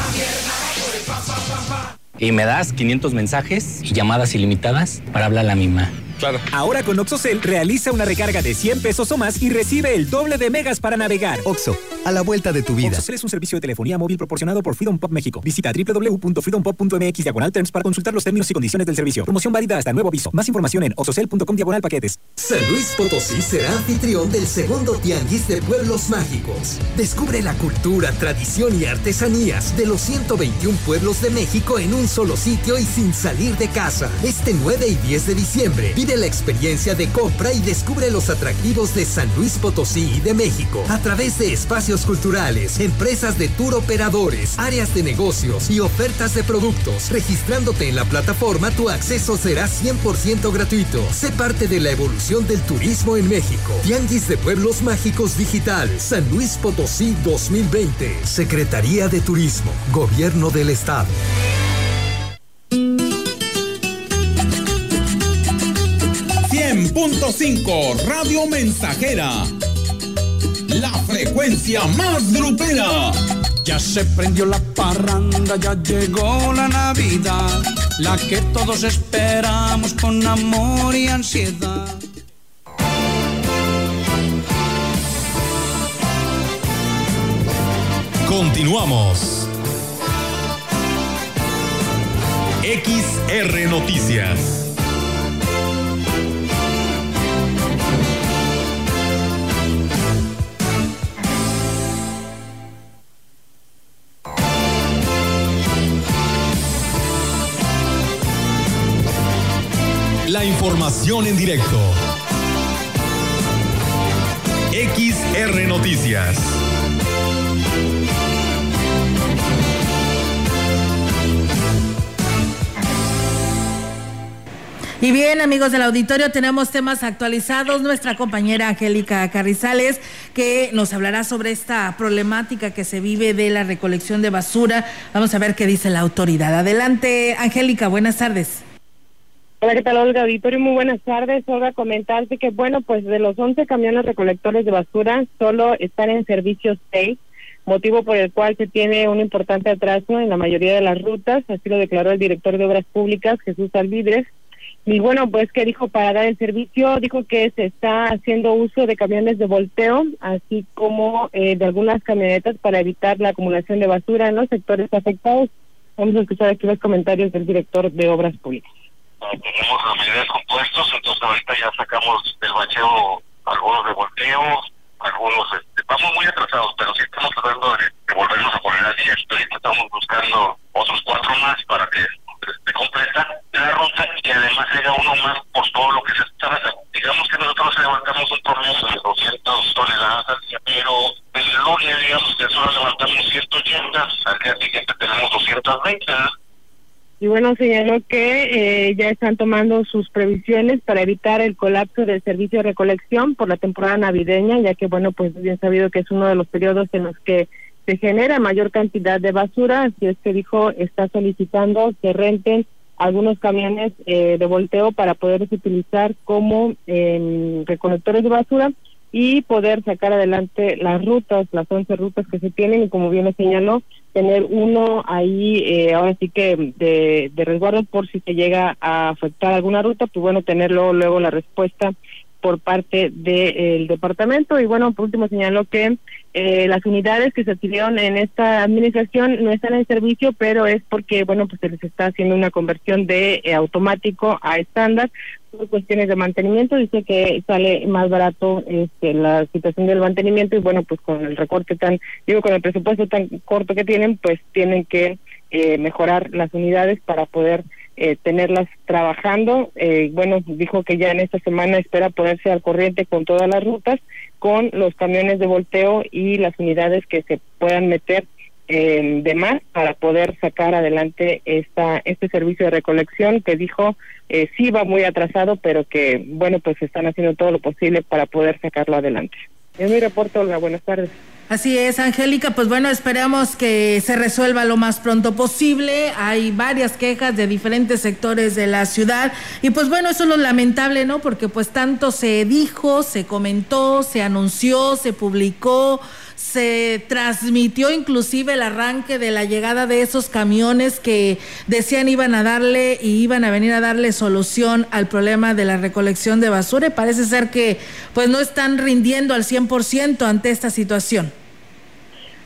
Y me das 500 mensajes y llamadas ilimitadas para hablar a la misma. Claro. Ahora con OxoCell realiza una recarga de 100 pesos o más y recibe el doble de megas para navegar. Oxo, a la vuelta de tu vida. OxoCell es un servicio de telefonía móvil proporcionado por Freedom Pop México. Visita www.freedompop.mx diagonal terms para consultar los términos y condiciones del servicio. Promoción válida hasta nuevo aviso. Más información en oxocell.com diagonal paquetes. San Luis Potosí será anfitrión del segundo Tianguis de Pueblos Mágicos. Descubre la cultura, tradición y artesanías de los 121 pueblos de México en un solo sitio y sin salir de casa. Este 9 y 10 de diciembre. Vive la experiencia de compra y descubre los atractivos de San Luis Potosí y de México a través de espacios culturales, empresas de tour operadores, áreas de negocios y ofertas de productos. Registrándote en la plataforma, tu acceso será 100% gratuito. Sé parte de la evolución del turismo en México. Tianguis de Pueblos Mágicos Digital, San Luis Potosí 2020. Secretaría de Turismo, Gobierno del Estado. 100.5 Radio Mensajera. La frecuencia más grupera. Ya se prendió la parranda, ya llegó la Navidad, la que todos esperamos con amor y ansiedad. Continuamos. XR Noticias. Información en directo. XR Noticias. Y bien, amigos del auditorio, tenemos temas actualizados. Nuestra compañera Angélica Carrizales, que nos hablará sobre esta problemática que se vive de la recolección de basura. Vamos a ver qué dice la autoridad. Adelante, Angélica, buenas tardes. Hola, ¿qué tal, Olga Auditorio? Muy buenas tardes. Olga, comentarte que, bueno, pues de los 11 camiones recolectores de basura, solo están en servicio 6, motivo por el cual se tiene un importante atraso en la mayoría de las rutas, así lo declaró el director de Obras Públicas, Jesús Alvidres. Y bueno, pues que dijo para dar el servicio, dijo que se está haciendo uso de camiones de volteo, así como eh, de algunas camionetas para evitar la acumulación de basura en los sectores afectados. Vamos a escuchar aquí los comentarios del director de Obras Públicas. Tenemos las medidas compuestos, entonces ahorita ya sacamos del bacheo algunos de volteo, algunos, este, vamos muy atrasados, pero sí estamos tratando de, de volvernos a poner al día. Ahorita estamos buscando otros cuatro más para que esté completa la ruta y además llega uno más por todo lo que se está digamos que nosotros levantamos un promedio de 200 toneladas al día pero el lunes digamos que solo levantamos 180 al día siguiente tenemos 220 Y bueno, señaló que eh, ya están tomando sus previsiones para evitar el colapso del servicio de recolección por la temporada navideña, ya que, bueno, pues bien sabido que es uno de los periodos en los que se genera mayor cantidad de basura, así es que dijo, está solicitando que renten algunos camiones eh, de volteo para poderlos utilizar como eh, recolectores de basura y poder sacar adelante las rutas, las 11 rutas que se tienen y como bien lo señaló, tener uno ahí, eh, ahora sí que de, de resguardo por si se llega a afectar alguna ruta, pues bueno, tenerlo luego la respuesta por parte del departamento. Y bueno, por último señaló que eh, las unidades que se adquirieron en esta administración no están en servicio, pero es porque, bueno, pues se les está haciendo una conversión de eh, automático a estándar por cuestiones de mantenimiento. Dice que sale más barato este, la situación del mantenimiento y, bueno, pues con el recorte tan, digo, con el presupuesto tan corto que tienen, pues tienen que eh, mejorar las unidades para poder eh, tenerlas trabajando. Eh, bueno, dijo que ya en esta semana espera ponerse al corriente con todas las rutas, con los camiones de volteo y las unidades que se puedan meter eh, de más para poder sacar adelante esta este servicio de recolección que dijo eh, sí va muy atrasado, pero que bueno, pues están haciendo todo lo posible para poder sacarlo adelante. Es mi reporte, Olga. Buenas tardes. Así es, Angélica. Pues bueno, esperamos que se resuelva lo más pronto posible. Hay varias quejas de diferentes sectores de la ciudad. Y pues bueno, eso es lo lamentable, ¿no? Porque pues tanto se dijo, se comentó, se anunció, se publicó, se transmitió inclusive el arranque de la llegada de esos camiones que decían iban a darle y iban a venir a darle solución al problema de la recolección de basura. Y parece ser que pues no están rindiendo al 100% ante esta situación.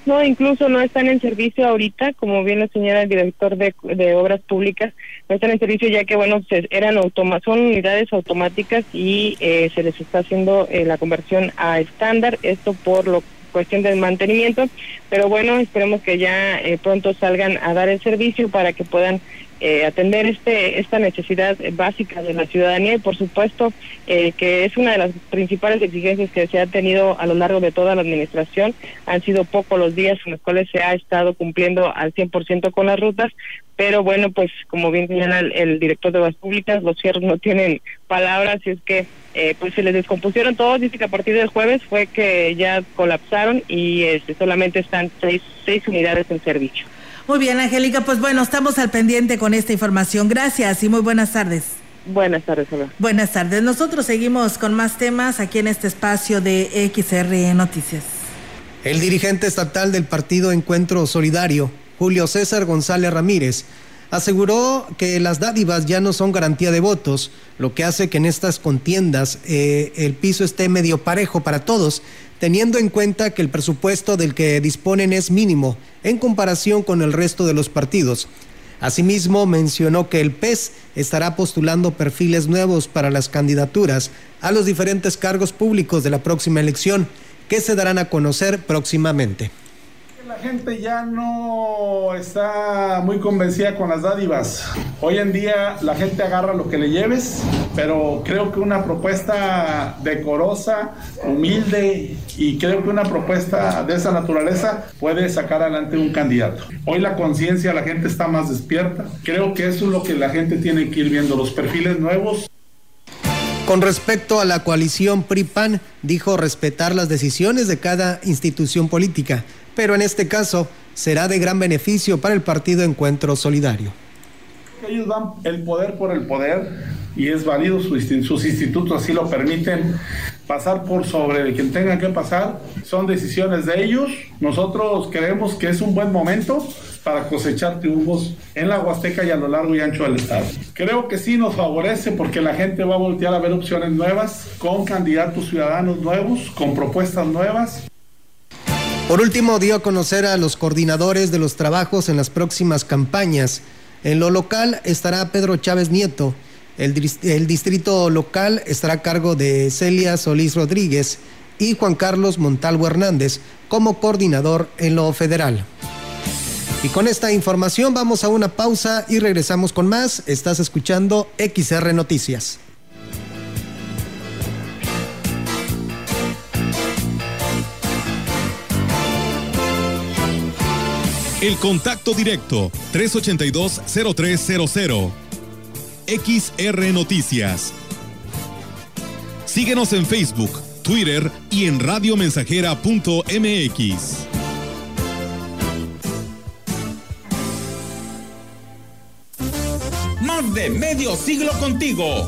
No, incluso no están en servicio ahorita, como bien lo señala el director de, obras públicas, no están en servicio ya que, bueno, se, eran automa son unidades automáticas y eh, se les está haciendo eh, la conversión a estándar, esto por lo cuestión del mantenimiento, pero bueno, esperemos que ya eh, pronto salgan a dar el servicio para que puedan eh, atender este esta necesidad básica de la ciudadanía y por supuesto eh, que es una de las principales exigencias que se ha tenido a lo largo de toda la administración. Han sido pocos los días en los cuales se ha estado cumpliendo al 100% con las rutas, pero bueno, pues como bien señala el, el director de Obras Públicas, los cierres no tienen palabras y es que eh, pues se les descompusieron todos, dice que a partir del jueves fue que ya colapsaron y este, solamente están seis, seis unidades en servicio. Muy bien, Angélica, pues bueno, estamos al pendiente con esta información. Gracias y muy buenas tardes. Buenas tardes, hola. Buenas tardes. Nosotros seguimos con más temas aquí en este espacio de XR Noticias. El dirigente estatal del partido Encuentro Solidario, Julio César González Ramírez, aseguró que las dádivas ya no son garantía de votos, lo que hace que en estas contiendas eh, el piso esté medio parejo para todos, teniendo en cuenta que el presupuesto del que disponen es mínimo en comparación con el resto de los partidos. Asimismo, mencionó que el PES estará postulando perfiles nuevos para las candidaturas a los diferentes cargos públicos de la próxima elección, que se darán a conocer próximamente. Gente ya no está muy convencida con las dádivas. Hoy en día la gente agarra lo que le lleves, pero creo que una propuesta decorosa, humilde y creo que una propuesta de esa naturaleza puede sacar adelante un candidato. Hoy la conciencia, la gente está más despierta. Creo que eso es lo que la gente tiene que ir viendo, los perfiles nuevos. Con respecto a la coalición PRI-PAN, dijo respetar las decisiones de cada institución política, pero en este caso será de gran beneficio para el partido Encuentro Solidario. Ellos dan el poder por el poder y es válido, sus institutos así lo permiten, pasar por sobre quien tenga que pasar, son decisiones de ellos. Nosotros creemos que es un buen momento para cosechar triunfos en la Huasteca y a lo largo y ancho del estado. Creo que sí nos favorece porque la gente va a voltear a ver opciones nuevas, con candidatos ciudadanos nuevos, con propuestas nuevas. Por último, dio a conocer a los coordinadores de los trabajos en las próximas campañas. En lo local estará Pedro Chávez Nieto. El, distrito local estará a cargo de Celia Solís Rodríguez y Juan Carlos Montalvo Hernández como coordinador en lo federal. Y con esta información vamos a una pausa y regresamos con más. Estás escuchando XR Noticias. El contacto directo 382-0300. XR Noticias. Síguenos en Facebook, Twitter y en radiomensajera.mx. Más de medio siglo contigo.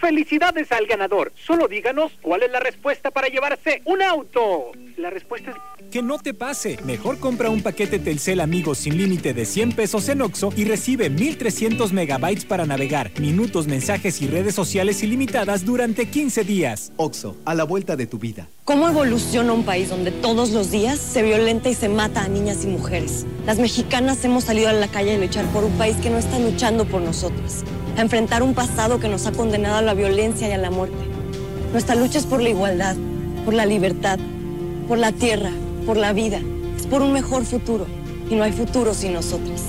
Felicidades al ganador. Solo díganos cuál es la respuesta para llevarse un auto. La respuesta es... Que no te pase. Mejor compra un paquete Telcel Amigos sin límite de 100 pesos en Oxo y recibe 1300 megabytes para navegar, minutos, mensajes y redes sociales ilimitadas durante 15 días. Oxo, a la vuelta de tu vida. ¿Cómo evoluciona un país donde todos los días se violenta y se mata a niñas y mujeres? Las mexicanas hemos salido a la calle a luchar por un país que no está luchando por nosotros, a enfrentar un pasado que nos ha condenado a la violencia y a la muerte. Nuestra lucha es por la igualdad, por la libertad, por la tierra, por la vida. Es por un mejor futuro. Y no hay futuro sin nosotras.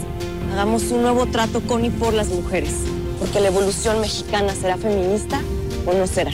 Hagamos un nuevo trato con y por las mujeres, porque la evolución mexicana será feminista o no será.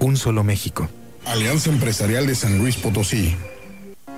Un solo México. Alianza Empresarial de San Luis Potosí.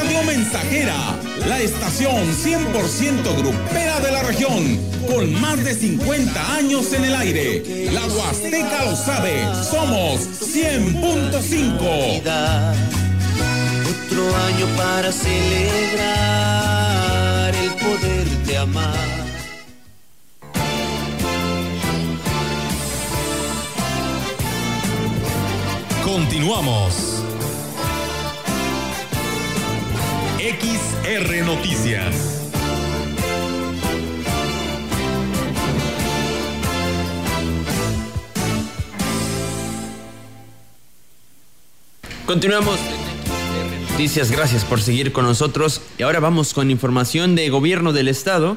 Radio Mensajera, la estación 100% grupera de la región, con más de 50 años en el aire. La Huasteca lo sabe, somos 100.5. Otro año para celebrar el poder de amar. Continuamos. XR Noticias. Continuamos. Noticias, gracias por seguir con nosotros. Y ahora vamos con información de gobierno del estado.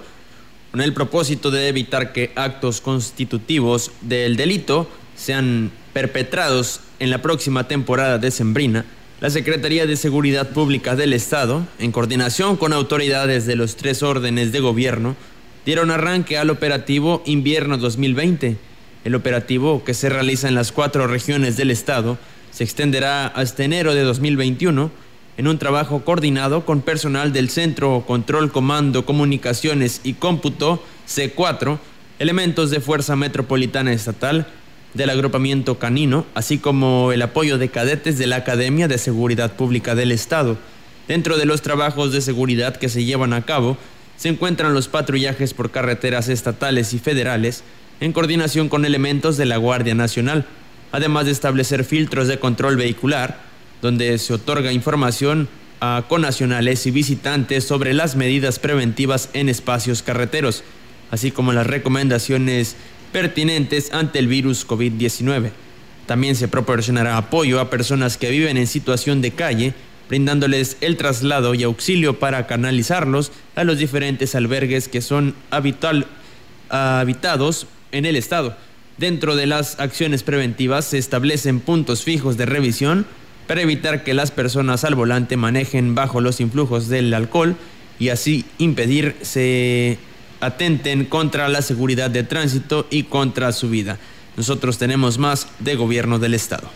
con el propósito de evitar que actos constitutivos del delito sean perpetrados en la próxima temporada decembrina, la Secretaría de Seguridad Pública del Estado, en coordinación con autoridades de los tres órdenes de gobierno, dieron arranque al operativo Invierno 2020. El operativo, que se realiza en las cuatro regiones del Estado, se extenderá hasta enero de 2021 en un trabajo coordinado con personal del Centro Control Comando Comunicaciones y Cómputo C4, elementos de Fuerza Metropolitana Estatal, del agrupamiento canino, así como el apoyo de cadetes de la Academia de Seguridad Pública del Estado. Dentro de los trabajos de seguridad que se llevan a cabo, se encuentran los patrullajes por carreteras estatales y federales, en coordinación con elementos de la Guardia Nacional, además de establecer filtros de control vehicular, donde se otorga información a conacionales y visitantes sobre las medidas preventivas en espacios carreteros, así como las recomendaciones pertinentes ante el virus COVID-19. También se proporcionará apoyo a personas que viven en situación de calle, brindándoles el traslado y auxilio para canalizarlos a los diferentes albergues que son habitados en el Estado. Dentro de las acciones preventivas se establecen puntos fijos de revisión para evitar que las personas al volante manejen bajo los influjos del alcohol y así impedir se atenten contra la seguridad de tránsito y contra su vida. Nosotros tenemos más de gobierno del Estado.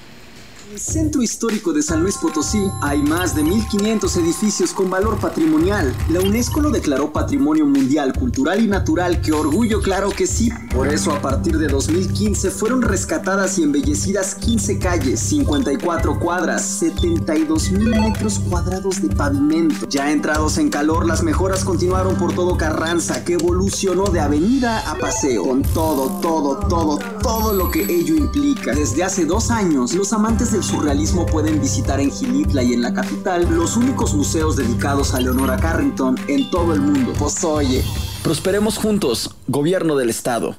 El Centro Histórico de San Luis Potosí hay más de 1.500 edificios con valor patrimonial. La UNESCO lo declaró Patrimonio Mundial Cultural y Natural. ¡Qué orgullo, claro que sí! Por eso, a partir de 2015 fueron rescatadas y embellecidas 15 calles, 54 cuadras, 72 mil metros cuadrados de pavimento. Ya entrados en calor, las mejoras continuaron por todo Carranza, que evolucionó de avenida a paseo, con todo, todo, todo, todo lo que ello implica. Desde hace dos años, los amantes del surrealismo pueden visitar en Gilitla y en la capital los únicos museos dedicados a Leonora Carrington en todo el mundo. Pues oye, prosperemos juntos, gobierno del estado.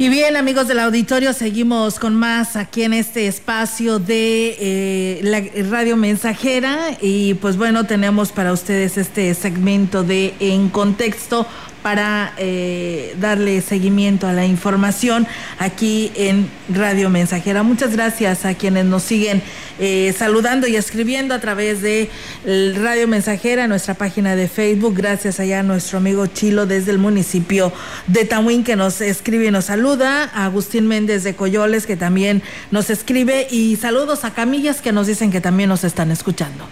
Y bien, amigos del auditorio, seguimos con más aquí en este espacio de eh, la radio mensajera. Y pues bueno, tenemos para ustedes este segmento de En Contexto para eh, darle seguimiento a la información aquí en Radio Mensajera. Muchas gracias a quienes nos siguen eh, saludando y escribiendo a través de Radio Mensajera, nuestra página de Facebook. Gracias allá a nuestro amigo Chilo desde el municipio de Tamuín que nos escribe y nos saluda. A Agustín Méndez de Coyoles que también nos escribe. Y saludos a Camillas que nos dicen que también nos están escuchando.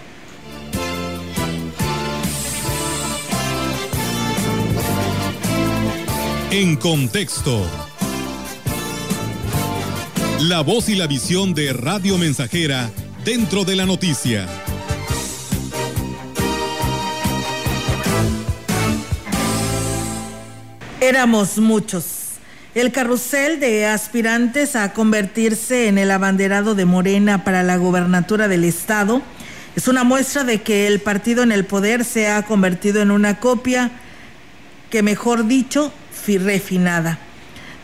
En contexto. La voz y la visión de Radio Mensajera dentro de la noticia. Éramos muchos. El carrusel de aspirantes a convertirse en el abanderado de Morena para la gobernatura del estado es una muestra de que el partido en el poder se ha convertido en una copia que, mejor dicho, refinada,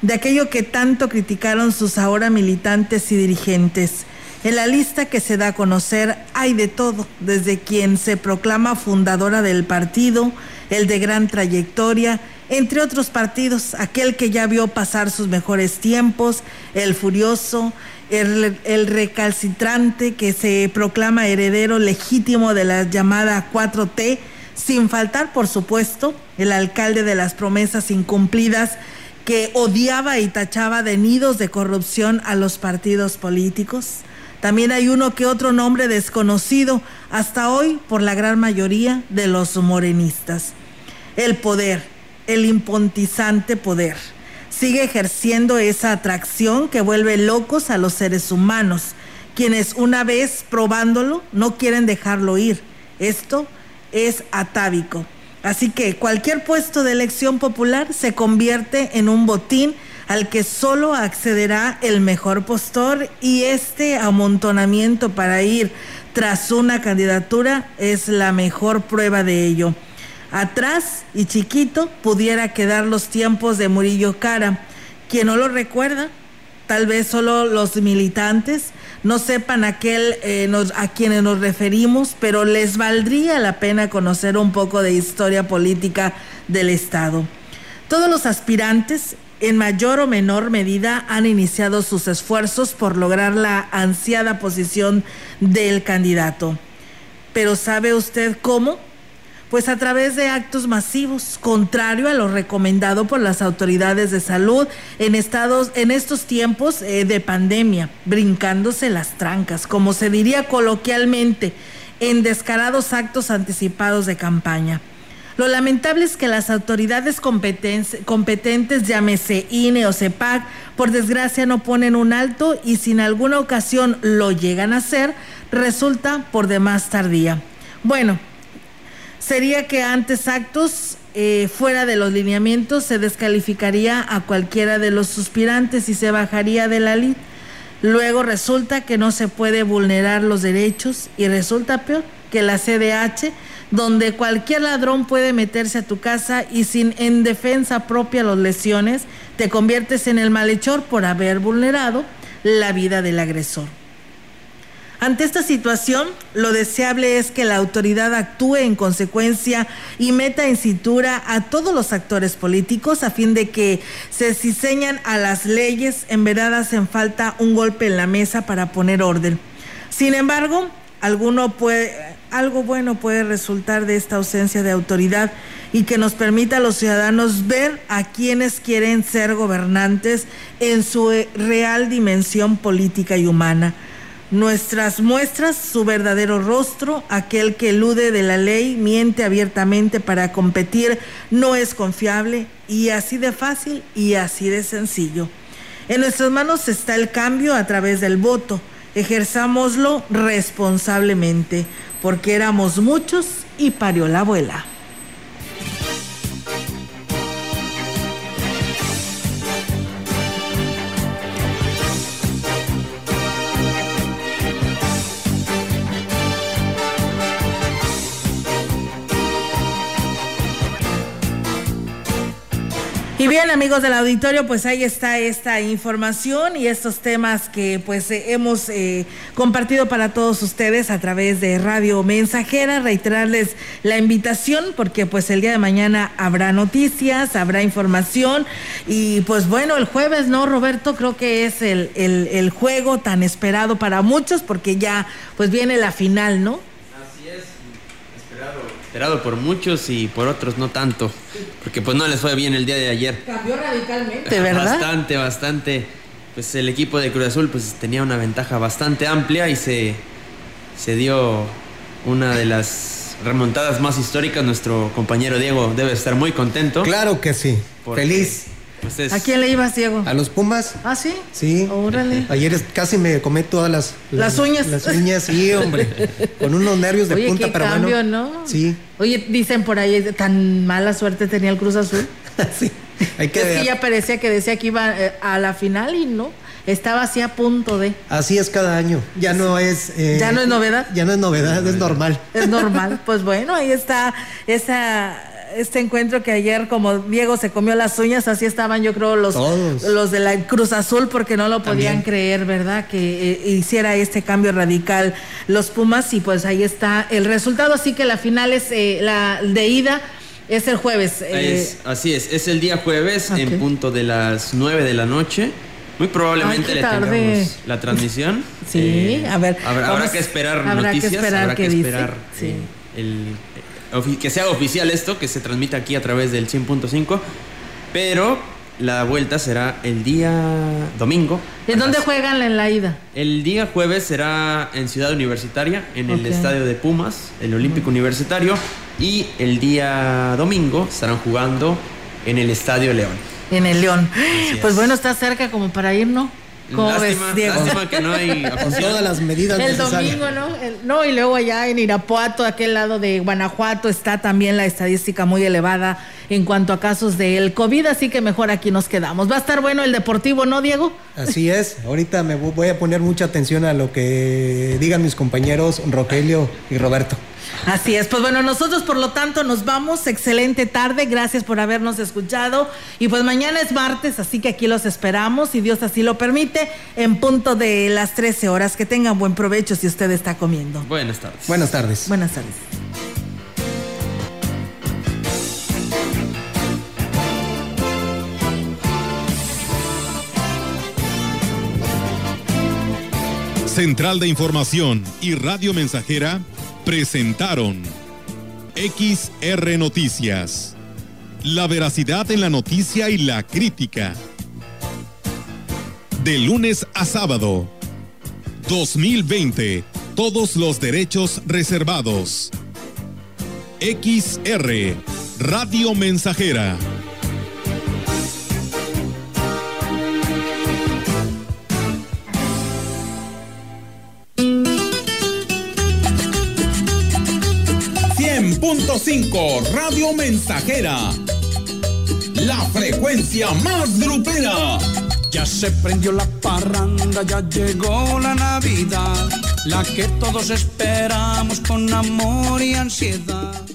de aquello que tanto criticaron sus ahora militantes y dirigentes. En la lista que se da a conocer hay de todo, desde quien se proclama fundadora del partido, el de gran trayectoria, entre otros partidos, aquel que ya vio pasar sus mejores tiempos, el furioso, el, recalcitrante que se proclama heredero legítimo de la llamada 4T, sin faltar, por supuesto, el alcalde de las promesas incumplidas que odiaba y tachaba de nidos de corrupción a los partidos políticos. También hay uno que otro nombre desconocido hasta hoy por la gran mayoría de los morenistas. El poder, el impontizante poder, sigue ejerciendo esa atracción que vuelve locos a los seres humanos, quienes una vez probándolo no quieren dejarlo ir. Esto es atávico. Así que cualquier puesto de elección popular se convierte en un botín al que solo accederá el mejor postor y este amontonamiento para ir tras una candidatura es la mejor prueba de ello. Atrás y chiquito pudiera quedar los tiempos de Murillo Cara. Quien no lo recuerda, tal vez solo los militantes, no sepan a, aquel, eh, nos, a quienes nos referimos, pero les valdría la pena conocer un poco de historia política del Estado. Todos los aspirantes, en mayor o menor medida, han iniciado sus esfuerzos por lograr la ansiada posición del candidato. Pero ¿sabe usted cómo? Pues a través de actos masivos, contrario a lo recomendado por las autoridades de salud en, estados, en estos tiempos eh, de pandemia, brincándose las trancas, como se diría coloquialmente, en descarados actos anticipados de campaña. Lo lamentable es que las autoridades competentes, llámese INE o CEPAC, por desgracia no ponen un alto y si en alguna ocasión lo llegan a hacer, resulta por demás tardía. Bueno, sería que antes actos eh, fuera de los lineamientos se descalificaría a cualquiera de los suspirantes y se bajaría de la lid. Luego resulta que no se puede vulnerar los derechos y resulta peor que la CDH, donde cualquier ladrón puede meterse a tu casa y sin en defensa propia los lesiones, te conviertes en el malhechor por haber vulnerado la vida del agresor. Ante esta situación, lo deseable es que la autoridad actúe en consecuencia y meta en cintura a todos los actores políticos a fin de que se diseñan a las leyes. En verdad hacen falta un golpe en la mesa para poner orden. Sin embargo, alguno puede, algo bueno puede resultar de esta ausencia de autoridad y que nos permita a los ciudadanos ver a quienes quieren ser gobernantes en su real dimensión política y humana Nuestras muestras su verdadero rostro, aquel que elude de la ley, miente abiertamente para competir, no es confiable y así de fácil y así de sencillo. En nuestras manos está el cambio a través del voto. Ejerzámoslo responsablemente, porque éramos muchos y parió la abuela. Y bien, amigos del auditorio, pues ahí está esta información y estos temas que pues eh, hemos eh, compartido para todos ustedes a través de Radio Mensajera. Reiterarles la invitación porque pues el día de mañana habrá noticias, habrá información y pues bueno, el jueves, ¿no, Roberto? Creo que es el, el, el juego tan esperado para muchos porque ya pues viene la final, ¿no? Esperado por muchos y por otros no tanto, porque pues no les fue bien el día de ayer. Cambió radicalmente, ¿verdad? Bastante, bastante. Pues el equipo de Cruz Azul pues tenía una ventaja bastante amplia y se, se dio una de las remontadas más históricas. Nuestro compañero Diego debe estar muy contento. Claro que sí. Feliz. Pues ¿A quién le ibas, Diego? A los Pumas. ¿Ah, sí? Sí. Órale. Ayer casi me comé todas las, las, uñas. Las uñas, sí, hombre. Con unos nervios de Oye, punta, qué pero cambio, bueno. ¿no? Sí. Oye, dicen por ahí, tan mala suerte tenía el Cruz Azul. sí. Hay que es ver. que ya parecía que decía que iba eh, a la final y no. Estaba así a punto de. Así es cada año. Ya no es. eh, ¿Ya no es novedad? Ya no es novedad, es normal. Es normal. pues bueno, ahí está esa este encuentro que ayer como Diego se comió las uñas, así estaban yo creo los, Todos. los de la Cruz Azul porque no lo podían También. creer, ¿verdad? Que eh, hiciera este cambio radical los Pumas y pues ahí está el resultado, así que la final es eh, la de ida es el jueves. eh, Es- así es, es el día jueves en punto de las 9 de la noche. Muy probablemente Ay, le tarde. tengamos la transmisión. Sí, Eh, a ver, Habrá, vamos- habrá que esperar habrá que noticias, esperar habrá que dice. esperar Sí. eh, el, que sea oficial esto, que se transmita aquí a través del 100.5. Pero la vuelta será el día domingo. ¿En dónde juegan en la ida? El día jueves será en Ciudad Universitaria, en el estadio de Pumas, el Olímpico Universitario. Y el día domingo estarán jugando en el Estadio León. En el León. Pues es. bueno, está cerca como para ir, ¿no? ¿Cómo Lástima, ves, Diego? lástima que no hay Con todas las medidas El necesarias. domingo, ¿no? El- no, y luego allá en Irapuato, aquel lado de Guanajuato, está también la estadística muy elevada en cuanto a casos del COVID, así que mejor aquí nos quedamos. Va a estar bueno el deportivo, ¿no, Diego? Así es. Ahorita me vo- voy a poner mucha atención a lo que digan mis compañeros Rogelio y Roberto. Así es, pues bueno, nosotros por lo tanto nos vamos, excelente tarde, gracias por habernos escuchado y pues mañana es martes, así que aquí los esperamos, si Dios así lo permite, en punto de las 13 horas, que tengan buen provecho si usted está comiendo. Buenas tardes. Buenas tardes. Buenas tardes. Central de Información y Radio Mensajera presentaron XR Noticias. La veracidad en la noticia y la crítica. De lunes a sábado. 2020. Todos los derechos reservados. XR. Radio Mensajera. .5 Radio Mensajera. La frecuencia más grupera. Ya se prendió la parranda, ya llegó la Navidad, la que todos esperamos con amor y ansiedad.